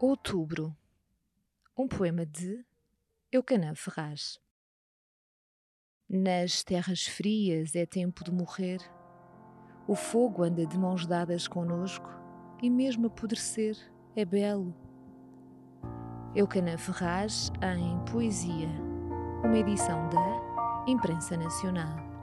Outubro. Um poema de Eucanã Ferraz. Nas terras frias é tempo de morrer. O fogo anda de mãos dadas conosco e mesmo apodrecer é belo. Eucanã Ferraz em Poesia, uma edição da Imprensa Nacional.